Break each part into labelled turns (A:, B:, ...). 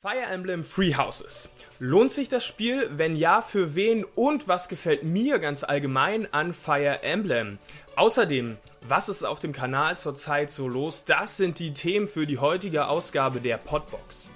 A: Fire Emblem Free Houses. Lohnt sich das Spiel? Wenn ja, für wen? Und was gefällt mir ganz allgemein an Fire Emblem? Außerdem, was ist auf dem Kanal zurzeit so los? Das sind die Themen für die heutige Ausgabe der Podbox.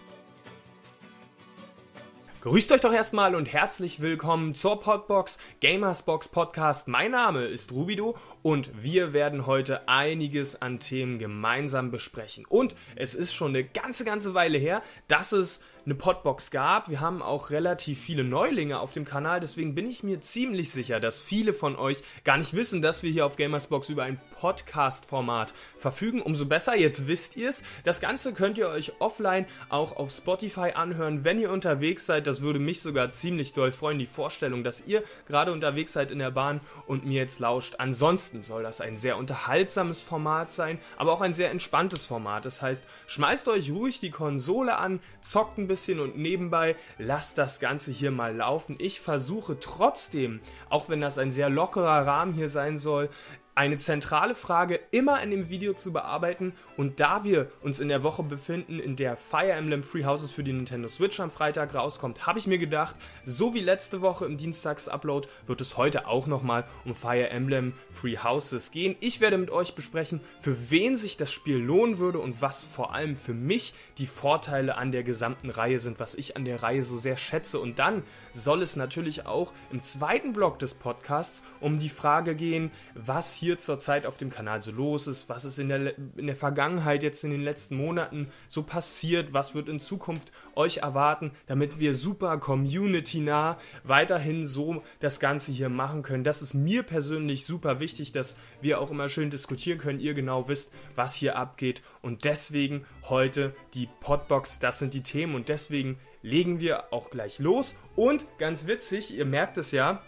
A: Grüßt euch doch erstmal und herzlich willkommen zur Podbox Gamersbox Podcast. Mein Name ist Rubido und wir werden heute einiges an Themen gemeinsam besprechen. Und es ist schon eine ganze, ganze Weile her, dass es eine Podbox gab. Wir haben auch relativ viele Neulinge auf dem Kanal, deswegen bin ich mir ziemlich sicher, dass viele von euch gar nicht wissen, dass wir hier auf Gamersbox über ein Podcast-Format verfügen. Umso besser, jetzt wisst ihr es. Das Ganze könnt ihr euch offline auch auf Spotify anhören, wenn ihr unterwegs seid. Das würde mich sogar ziemlich doll freuen, die Vorstellung, dass ihr gerade unterwegs seid in der Bahn und mir jetzt lauscht. Ansonsten soll das ein sehr unterhaltsames Format sein, aber auch ein sehr entspanntes Format. Das heißt, schmeißt euch ruhig die Konsole an, zockt ein bisschen und nebenbei lasst das Ganze hier mal laufen. Ich versuche trotzdem, auch wenn das ein sehr lockerer Rahmen hier sein soll, eine zentrale Frage immer in dem Video zu bearbeiten und da wir uns in der Woche befinden, in der Fire Emblem Free Houses für die Nintendo Switch am Freitag rauskommt, habe ich mir gedacht, so wie letzte Woche im Dienstags-Upload wird es heute auch nochmal um Fire Emblem Free Houses gehen. Ich werde mit euch besprechen, für wen sich das Spiel lohnen würde und was vor allem für mich die Vorteile an der gesamten Reihe sind, was ich an der Reihe so sehr schätze und dann soll es natürlich auch im zweiten Block des Podcasts um die Frage gehen, was hier zurzeit auf dem Kanal so los ist, was ist in der, in der Vergangenheit jetzt in den letzten Monaten so passiert, was wird in Zukunft euch erwarten, damit wir super community-nah weiterhin so das Ganze hier machen können. Das ist mir persönlich super wichtig, dass wir auch immer schön diskutieren können, ihr genau wisst, was hier abgeht. Und deswegen heute die Podbox, das sind die Themen. Und deswegen legen wir auch gleich los. Und ganz witzig, ihr merkt es ja,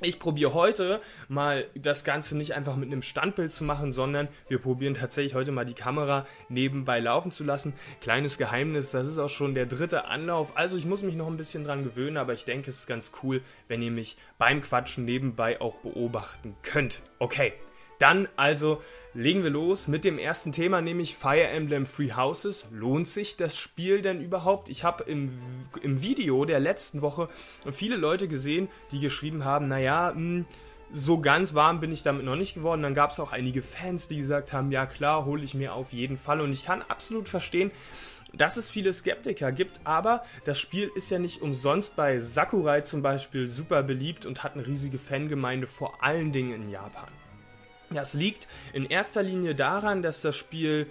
A: ich probiere heute mal das Ganze nicht einfach mit einem Standbild zu machen, sondern wir probieren tatsächlich heute mal die Kamera nebenbei laufen zu lassen. Kleines Geheimnis, das ist auch schon der dritte Anlauf. Also ich muss mich noch ein bisschen dran gewöhnen, aber ich denke, es ist ganz cool, wenn ihr mich beim Quatschen nebenbei auch beobachten könnt. Okay, dann also legen wir los mit dem ersten Thema, nämlich Fire Emblem Free Houses. Lohnt sich das Spiel denn überhaupt? Ich habe im, im Video der letzten Woche viele Leute gesehen, die geschrieben haben, naja, hm, so ganz warm bin ich damit noch nicht geworden. Dann gab es auch einige Fans, die gesagt haben, ja klar, hole ich mir auf jeden Fall. Und ich kann absolut verstehen, dass es viele Skeptiker gibt, aber das Spiel ist ja nicht umsonst bei Sakurai zum Beispiel super beliebt und hat eine riesige Fangemeinde, vor allen Dingen in Japan. Das liegt in erster Linie daran, dass das Spiel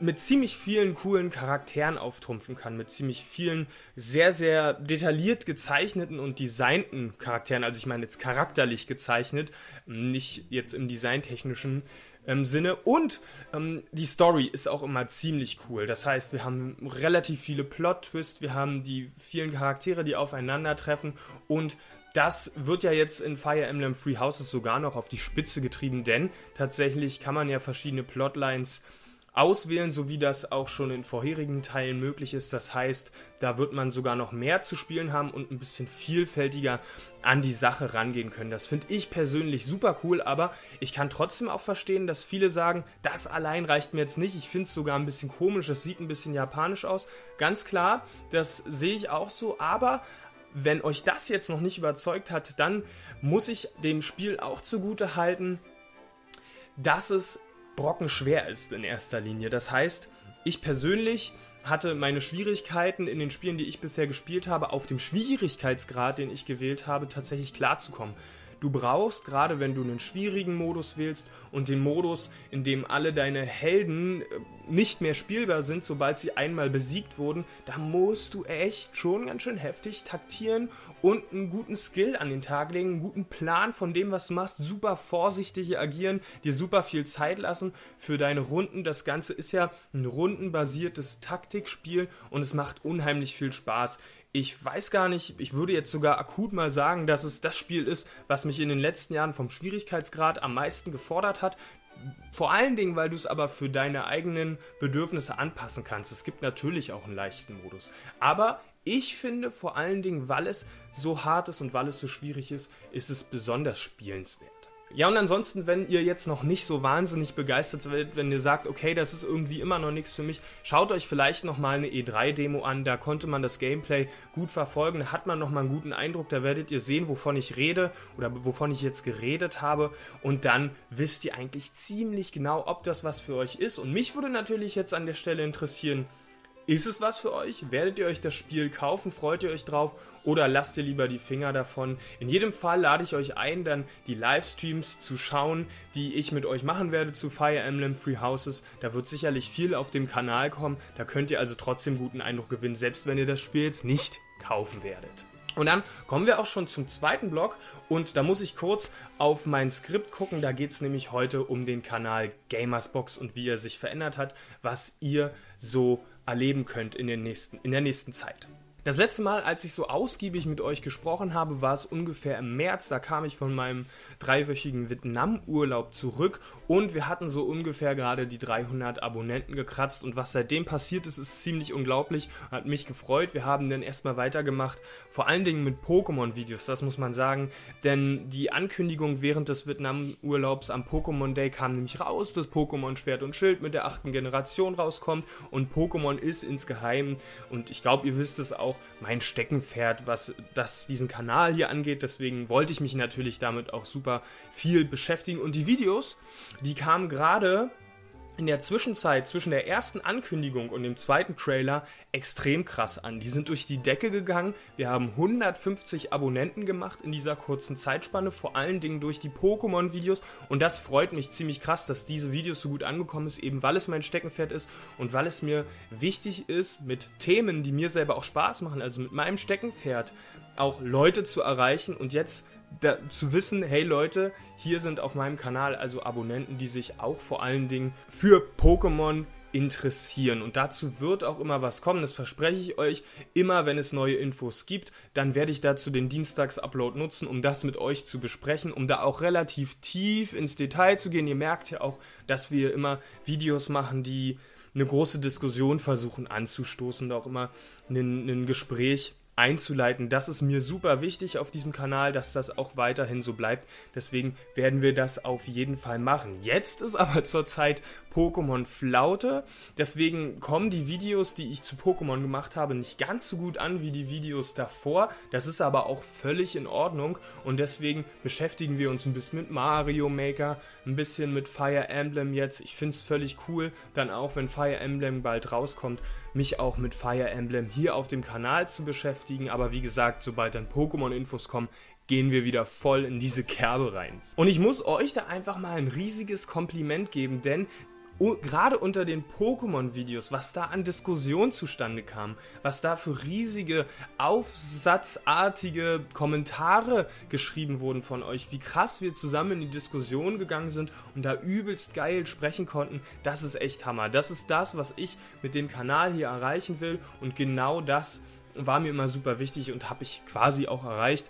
A: mit ziemlich vielen coolen Charakteren auftrumpfen kann, mit ziemlich vielen sehr, sehr detailliert gezeichneten und designten Charakteren. Also ich meine jetzt charakterlich gezeichnet, nicht jetzt im designtechnischen ähm, Sinne. Und ähm, die Story ist auch immer ziemlich cool. Das heißt, wir haben relativ viele Plot-Twists, wir haben die vielen Charaktere, die aufeinandertreffen und das wird ja jetzt in Fire Emblem Free Houses sogar noch auf die Spitze getrieben, denn tatsächlich kann man ja verschiedene Plotlines auswählen, so wie das auch schon in vorherigen Teilen möglich ist. Das heißt, da wird man sogar noch mehr zu spielen haben und ein bisschen vielfältiger an die Sache rangehen können. Das finde ich persönlich super cool, aber ich kann trotzdem auch verstehen, dass viele sagen, das allein reicht mir jetzt nicht. Ich finde es sogar ein bisschen komisch, es sieht ein bisschen japanisch aus. Ganz klar, das sehe ich auch so, aber wenn euch das jetzt noch nicht überzeugt hat, dann muss ich dem Spiel auch zugute halten, dass es brockenschwer ist in erster Linie. Das heißt, ich persönlich hatte meine Schwierigkeiten in den Spielen, die ich bisher gespielt habe, auf dem Schwierigkeitsgrad, den ich gewählt habe, tatsächlich klarzukommen. Du brauchst, gerade wenn du einen schwierigen Modus wählst und den Modus, in dem alle deine Helden äh, nicht mehr spielbar sind, sobald sie einmal besiegt wurden, da musst du echt schon ganz schön heftig taktieren und einen guten Skill an den Tag legen, einen guten Plan von dem, was du machst, super vorsichtig agieren, dir super viel Zeit lassen für deine Runden. Das Ganze ist ja ein rundenbasiertes Taktikspiel und es macht unheimlich viel Spaß ich weiß gar nicht, ich würde jetzt sogar akut mal sagen, dass es das Spiel ist, was mich in den letzten Jahren vom Schwierigkeitsgrad am meisten gefordert hat. Vor allen Dingen, weil du es aber für deine eigenen Bedürfnisse anpassen kannst. Es gibt natürlich auch einen leichten Modus. Aber ich finde vor allen Dingen, weil es so hart ist und weil es so schwierig ist, ist es besonders spielenswert. Ja, und ansonsten, wenn ihr jetzt noch nicht so wahnsinnig begeistert seid, wenn ihr sagt, okay, das ist irgendwie immer noch nichts für mich, schaut euch vielleicht nochmal eine E3-Demo an, da konnte man das Gameplay gut verfolgen, da hat man nochmal einen guten Eindruck, da werdet ihr sehen, wovon ich rede oder wovon ich jetzt geredet habe. Und dann wisst ihr eigentlich ziemlich genau, ob das was für euch ist. Und mich würde natürlich jetzt an der Stelle interessieren, ist es was für euch? Werdet ihr euch das Spiel kaufen? Freut ihr euch drauf? Oder lasst ihr lieber die Finger davon? In jedem Fall lade ich euch ein, dann die Livestreams zu schauen, die ich mit euch machen werde zu Fire Emblem Free Houses. Da wird sicherlich viel auf dem Kanal kommen. Da könnt ihr also trotzdem guten Eindruck gewinnen, selbst wenn ihr das Spiel jetzt nicht kaufen werdet. Und dann kommen wir auch schon zum zweiten Block und da muss ich kurz auf mein Skript gucken. Da geht es nämlich heute um den Kanal Gamersbox und wie er sich verändert hat, was ihr so erleben könnt in, den nächsten, in der nächsten Zeit. Das letzte Mal, als ich so ausgiebig mit euch gesprochen habe, war es ungefähr im März. Da kam ich von meinem dreiwöchigen Vietnam-Urlaub zurück und wir hatten so ungefähr gerade die 300 Abonnenten gekratzt. Und was seitdem passiert ist, ist ziemlich unglaublich. Hat mich gefreut. Wir haben dann erstmal weitergemacht, vor allen Dingen mit Pokémon-Videos, das muss man sagen. Denn die Ankündigung während des Vietnam-Urlaubs am Pokémon Day kam nämlich raus, dass Pokémon Schwert und Schild mit der achten Generation rauskommt. Und Pokémon ist insgeheim, und ich glaube, ihr wisst es auch, auch mein Steckenpferd, was das, diesen Kanal hier angeht. Deswegen wollte ich mich natürlich damit auch super viel beschäftigen. Und die Videos, die kamen gerade in der Zwischenzeit zwischen der ersten Ankündigung und dem zweiten Trailer extrem krass an. Die sind durch die Decke gegangen. Wir haben 150 Abonnenten gemacht in dieser kurzen Zeitspanne, vor allen Dingen durch die Pokémon-Videos. Und das freut mich ziemlich krass, dass diese Videos so gut angekommen ist, eben weil es mein Steckenpferd ist und weil es mir wichtig ist, mit Themen, die mir selber auch Spaß machen, also mit meinem Steckenpferd, auch Leute zu erreichen und jetzt da, zu wissen, hey Leute, hier sind auf meinem Kanal also Abonnenten, die sich auch vor allen Dingen für Pokémon interessieren. Und dazu wird auch immer was kommen, das verspreche ich euch. Immer wenn es neue Infos gibt, dann werde ich dazu den Dienstags-Upload nutzen, um das mit euch zu besprechen, um da auch relativ tief ins Detail zu gehen. Ihr merkt ja auch, dass wir immer Videos machen, die eine große Diskussion versuchen anzustoßen, auch immer ein, ein Gespräch einzuleiten. Das ist mir super wichtig auf diesem Kanal, dass das auch weiterhin so bleibt. Deswegen werden wir das auf jeden Fall machen. Jetzt ist aber zurzeit Pokémon Flaute. Deswegen kommen die Videos, die ich zu Pokémon gemacht habe, nicht ganz so gut an wie die Videos davor. Das ist aber auch völlig in Ordnung und deswegen beschäftigen wir uns ein bisschen mit Mario Maker, ein bisschen mit Fire Emblem jetzt. Ich finde es völlig cool, dann auch wenn Fire Emblem bald rauskommt, mich auch mit Fire Emblem hier auf dem Kanal zu beschäftigen. Aber wie gesagt, sobald dann Pokémon-Infos kommen, gehen wir wieder voll in diese Kerbe rein. Und ich muss euch da einfach mal ein riesiges Kompliment geben, denn gerade unter den Pokémon-Videos, was da an Diskussion zustande kam, was da für riesige, aufsatzartige Kommentare geschrieben wurden von euch, wie krass wir zusammen in die Diskussion gegangen sind und da übelst geil sprechen konnten, das ist echt Hammer. Das ist das, was ich mit dem Kanal hier erreichen will und genau das war mir immer super wichtig und habe ich quasi auch erreicht.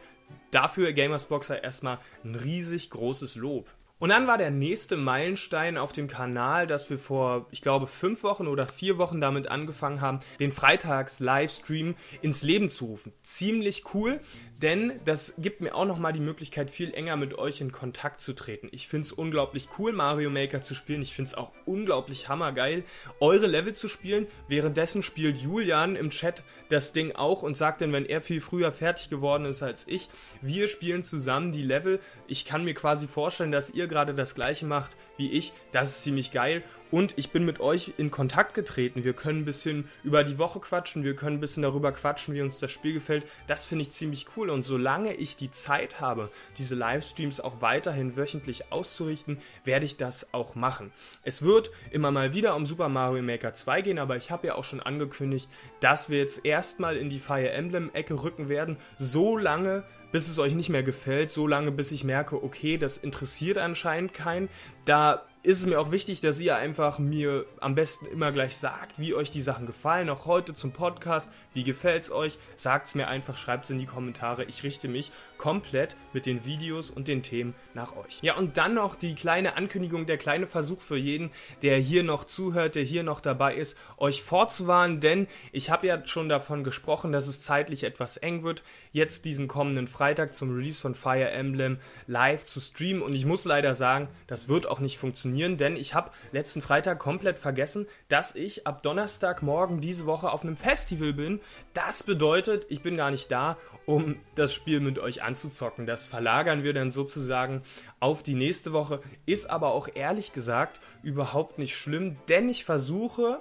A: Dafür Gamersboxer erstmal ein riesig großes Lob. Und dann war der nächste Meilenstein auf dem Kanal, dass wir vor, ich glaube, fünf Wochen oder vier Wochen damit angefangen haben, den Freitags-Livestream ins Leben zu rufen. Ziemlich cool, denn das gibt mir auch nochmal die Möglichkeit, viel enger mit euch in Kontakt zu treten. Ich finde es unglaublich cool, Mario Maker zu spielen. Ich finde es auch unglaublich hammergeil, eure Level zu spielen. Währenddessen spielt Julian im Chat das Ding auch und sagt dann, wenn er viel früher fertig geworden ist als ich, wir spielen zusammen die Level. Ich kann mir quasi vorstellen, dass ihr gerade das gleiche macht wie ich. Das ist ziemlich geil. Und ich bin mit euch in Kontakt getreten. Wir können ein bisschen über die Woche quatschen, wir können ein bisschen darüber quatschen, wie uns das Spiel gefällt. Das finde ich ziemlich cool. Und solange ich die Zeit habe, diese Livestreams auch weiterhin wöchentlich auszurichten, werde ich das auch machen. Es wird immer mal wieder um Super Mario Maker 2 gehen, aber ich habe ja auch schon angekündigt, dass wir jetzt erstmal in die Fire Emblem-Ecke rücken werden. So lange, bis es euch nicht mehr gefällt, so lange, bis ich merke, okay, das interessiert anscheinend keinen. Da ist es mir auch wichtig, dass ihr einfach mir am besten immer gleich sagt, wie euch die Sachen gefallen. Auch heute zum Podcast. Wie gefällt es euch? Sagt es mir einfach, schreibt es in die Kommentare. Ich richte mich komplett mit den Videos und den Themen nach euch. Ja, und dann noch die kleine Ankündigung, der kleine Versuch für jeden, der hier noch zuhört, der hier noch dabei ist, euch vorzuwarnen, denn ich habe ja schon davon gesprochen, dass es zeitlich etwas eng wird, jetzt diesen kommenden Freitag zum Release von Fire Emblem live zu streamen. Und ich muss leider sagen, das wird auch nicht funktionieren, denn ich habe letzten Freitag komplett vergessen, dass ich ab Donnerstagmorgen diese Woche auf einem Festival bin. Das bedeutet, ich bin gar nicht da, um das Spiel mit euch anzuzocken. Das verlagern wir dann sozusagen auf die nächste Woche. Ist aber auch ehrlich gesagt überhaupt nicht schlimm, denn ich versuche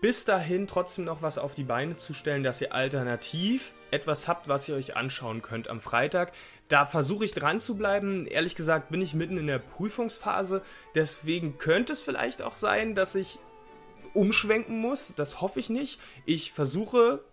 A: bis dahin trotzdem noch was auf die Beine zu stellen, dass ihr alternativ etwas habt, was ihr euch anschauen könnt am Freitag. Da versuche ich dran zu bleiben. Ehrlich gesagt bin ich mitten in der Prüfungsphase. Deswegen könnte es vielleicht auch sein, dass ich umschwenken muss. Das hoffe ich nicht. Ich versuche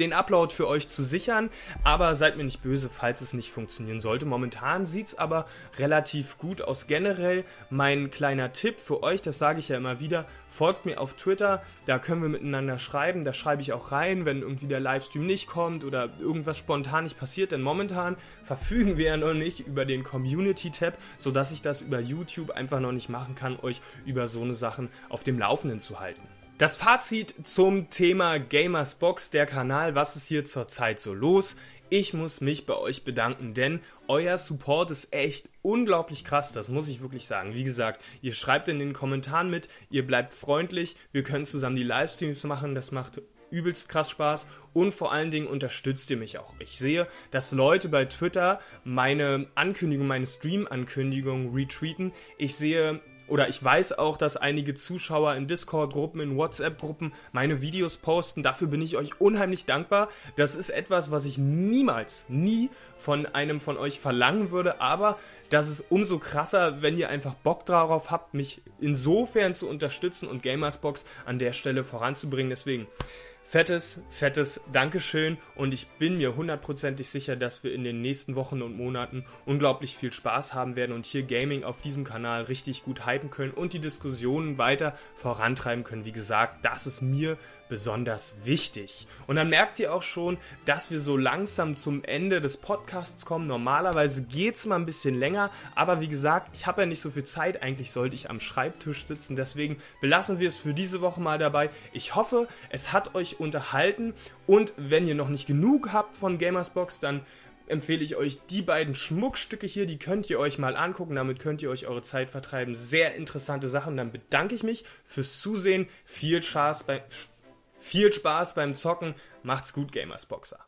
A: den Upload für euch zu sichern, aber seid mir nicht böse, falls es nicht funktionieren sollte. Momentan sieht es aber relativ gut aus. Generell mein kleiner Tipp für euch, das sage ich ja immer wieder, folgt mir auf Twitter, da können wir miteinander schreiben, da schreibe ich auch rein, wenn irgendwie der Livestream nicht kommt oder irgendwas spontan nicht passiert, denn momentan verfügen wir ja noch nicht über den Community-Tab, sodass ich das über YouTube einfach noch nicht machen kann, euch über so eine Sachen auf dem Laufenden zu halten. Das Fazit zum Thema Gamers Box, der Kanal, was ist hier zurzeit so los? Ich muss mich bei euch bedanken, denn euer Support ist echt unglaublich krass, das muss ich wirklich sagen. Wie gesagt, ihr schreibt in den Kommentaren mit, ihr bleibt freundlich, wir können zusammen die Livestreams machen, das macht übelst krass Spaß und vor allen Dingen unterstützt ihr mich auch. Ich sehe, dass Leute bei Twitter meine Ankündigung, meine Stream-Ankündigung retweeten. Ich sehe oder ich weiß auch, dass einige Zuschauer in Discord-Gruppen, in WhatsApp-Gruppen meine Videos posten. Dafür bin ich euch unheimlich dankbar. Das ist etwas, was ich niemals, nie von einem von euch verlangen würde. Aber das ist umso krasser, wenn ihr einfach Bock darauf habt, mich insofern zu unterstützen und Gamersbox an der Stelle voranzubringen. Deswegen fettes, fettes Dankeschön und ich bin mir hundertprozentig sicher, dass wir in den nächsten Wochen und Monaten unglaublich viel Spaß haben werden und hier Gaming auf diesem Kanal richtig gut hypen können und die Diskussionen weiter vorantreiben können. Wie gesagt, das ist mir besonders wichtig. Und dann merkt ihr auch schon, dass wir so langsam zum Ende des Podcasts kommen. Normalerweise geht es mal ein bisschen länger, aber wie gesagt, ich habe ja nicht so viel Zeit. Eigentlich sollte ich am Schreibtisch sitzen. Deswegen belassen wir es für diese Woche mal dabei. Ich hoffe, es hat euch unterhalten und wenn ihr noch nicht genug habt von Gamersbox, dann empfehle ich euch die beiden Schmuckstücke hier, die könnt ihr euch mal angucken, damit könnt ihr euch eure Zeit vertreiben. Sehr interessante Sachen. Dann bedanke ich mich fürs Zusehen. Viel Spaß, bei, viel Spaß beim Zocken. Macht's gut, Gamersboxer.